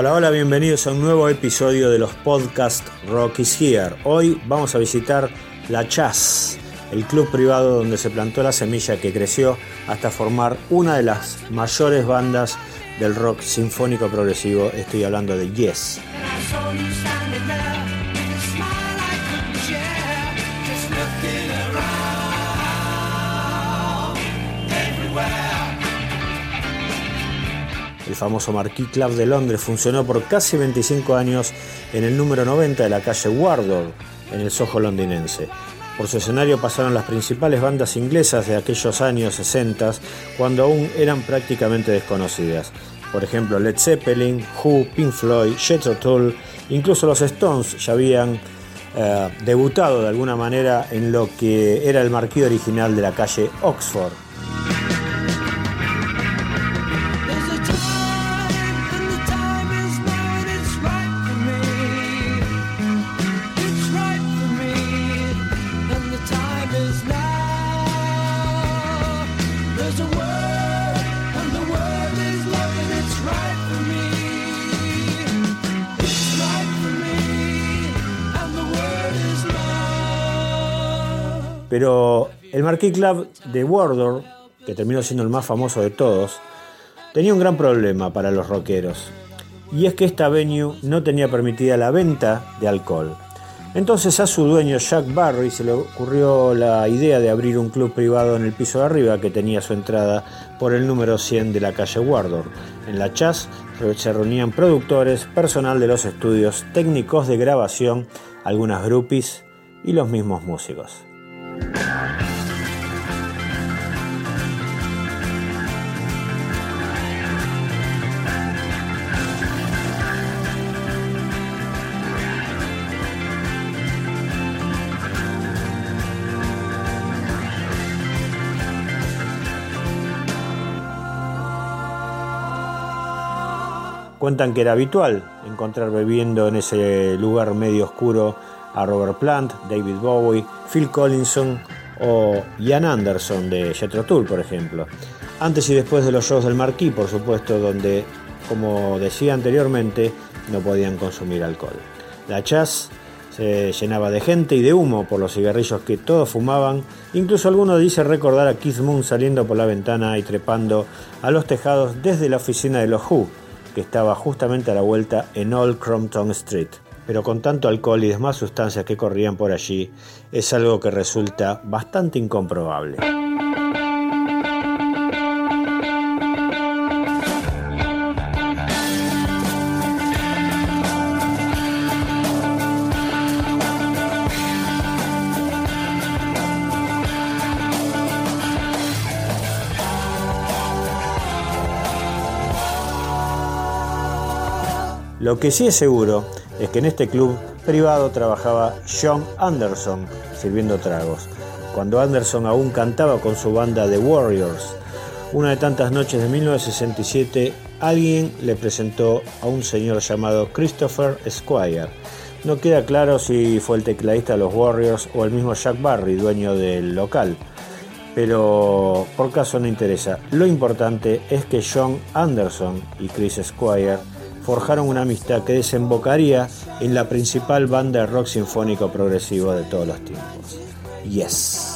Hola, hola, bienvenidos a un nuevo episodio de los podcasts Rock is Here. Hoy vamos a visitar La Chas, el club privado donde se plantó la semilla que creció hasta formar una de las mayores bandas del rock sinfónico progresivo. Estoy hablando de Yes. Famoso Marquis Club de Londres funcionó por casi 25 años en el número 90 de la calle Wardour, en el Soho londinense. Por su escenario pasaron las principales bandas inglesas de aquellos años 60, cuando aún eran prácticamente desconocidas. Por ejemplo, Led Zeppelin, Who, Pink Floyd, Jethro Tull, incluso los Stones ya habían eh, debutado de alguna manera en lo que era el marquí original de la calle Oxford. Pero el Marquis Club de Wardour, que terminó siendo el más famoso de todos, tenía un gran problema para los rockeros. Y es que esta venue no tenía permitida la venta de alcohol. Entonces a su dueño Jack Barry se le ocurrió la idea de abrir un club privado en el piso de arriba que tenía su entrada por el número 100 de la calle Wardour. En la chas se reunían productores, personal de los estudios, técnicos de grabación, algunas groupies y los mismos músicos. Cuentan que era habitual encontrar bebiendo en ese lugar medio oscuro a Robert Plant, David Bowie, Phil Collinson o Ian Anderson de Jethro Tull, por ejemplo. Antes y después de los shows del Marquis, por supuesto, donde, como decía anteriormente, no podían consumir alcohol. La chas se llenaba de gente y de humo por los cigarrillos que todos fumaban. Incluso alguno dice recordar a Keith Moon saliendo por la ventana y trepando a los tejados desde la oficina de los Who, que estaba justamente a la vuelta en Old Crompton Street pero con tanto alcohol y demás sustancias que corrían por allí, es algo que resulta bastante incomprobable. Lo que sí es seguro es que en este club privado trabajaba John Anderson sirviendo tragos, cuando Anderson aún cantaba con su banda The Warriors. Una de tantas noches de 1967, alguien le presentó a un señor llamado Christopher Squire. No queda claro si fue el tecladista de los Warriors o el mismo Jack Barry, dueño del local, pero por caso no interesa. Lo importante es que John Anderson y Chris Squire forjaron una amistad que desembocaría en la principal banda de rock sinfónico progresivo de todos los tiempos. Yes.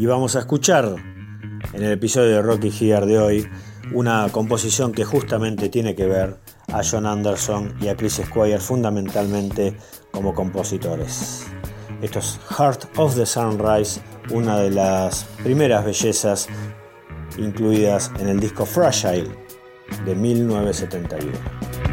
Y vamos a escuchar en el episodio de Rocky Here de hoy una composición que justamente tiene que ver a John Anderson y a Chris Squire fundamentalmente como compositores. Esto es Heart of the Sunrise, una de las primeras bellezas incluidas en el disco Fragile de 1971.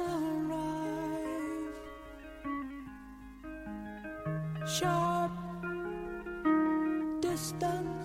arrive sharp distance.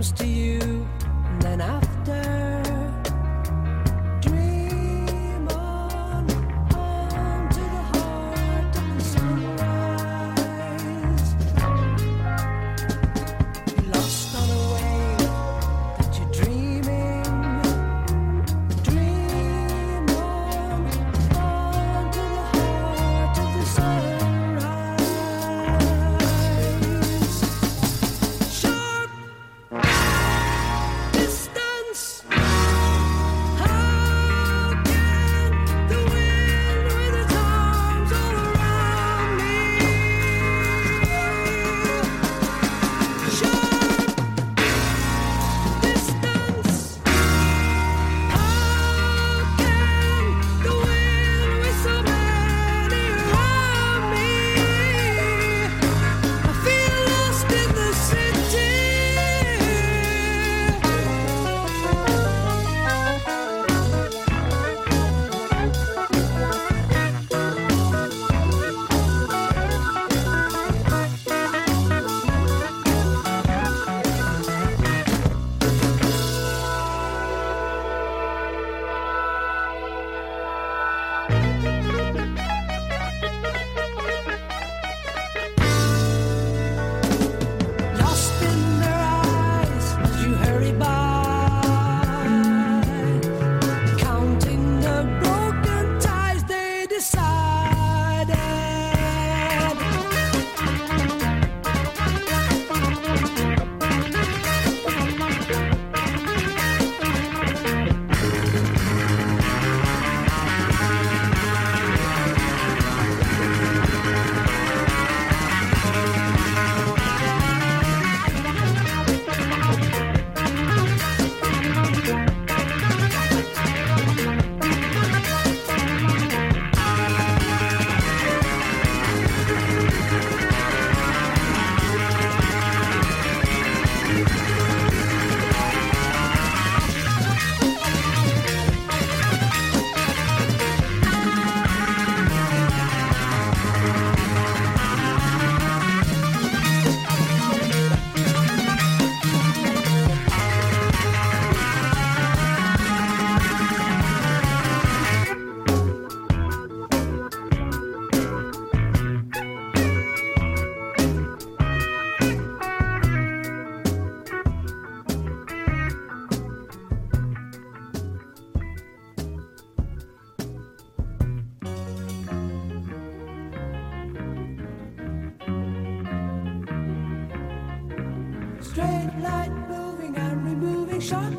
comes to you, and then after.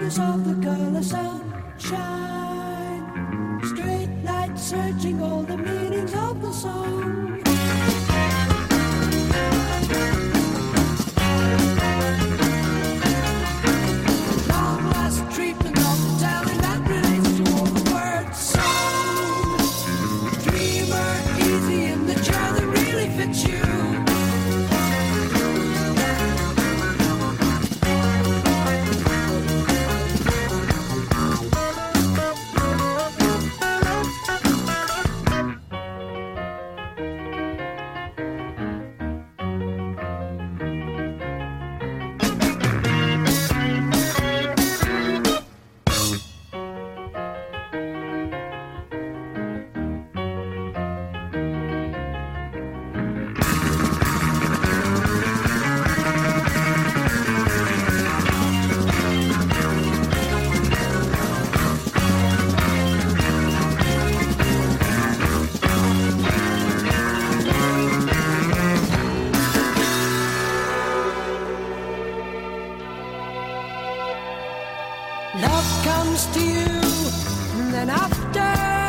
fingers of the girl I. Love comes to you, and then after.